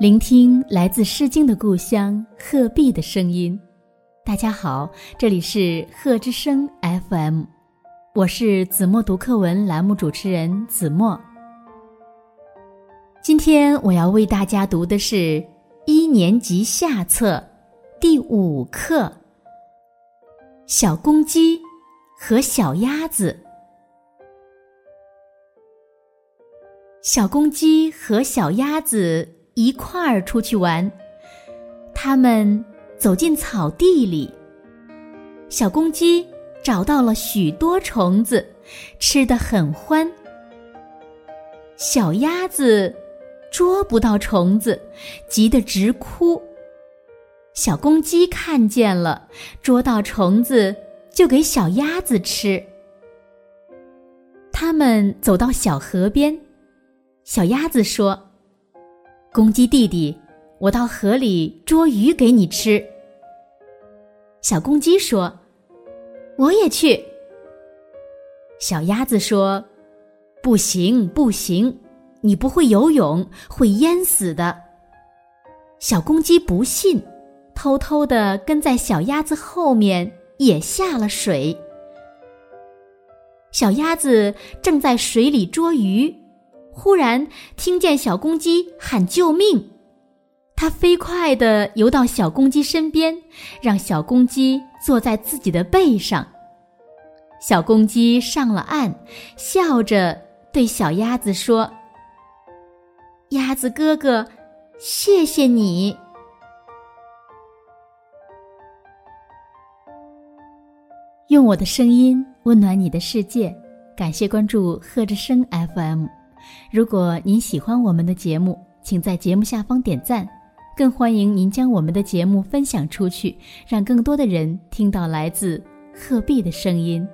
聆听来自《诗经》的故乡鹤壁的声音。大家好，这里是鹤之声 FM，我是子墨读课文栏目主持人子墨。今天我要为大家读的是一年级下册第五课《小公鸡和小鸭子》。小公鸡和小鸭子。一块儿出去玩，他们走进草地里。小公鸡找到了许多虫子，吃得很欢。小鸭子捉不到虫子，急得直哭。小公鸡看见了，捉到虫子就给小鸭子吃。他们走到小河边，小鸭子说。公鸡弟弟，我到河里捉鱼给你吃。小公鸡说：“我也去。”小鸭子说：“不行，不行，你不会游泳，会淹死的。”小公鸡不信，偷偷的跟在小鸭子后面也下了水。小鸭子正在水里捉鱼。忽然听见小公鸡喊救命，它飞快地游到小公鸡身边，让小公鸡坐在自己的背上。小公鸡上了岸，笑着对小鸭子说：“鸭子哥哥，谢谢你，用我的声音温暖你的世界。”感谢关注贺之声 FM。如果您喜欢我们的节目，请在节目下方点赞，更欢迎您将我们的节目分享出去，让更多的人听到来自鹤壁的声音。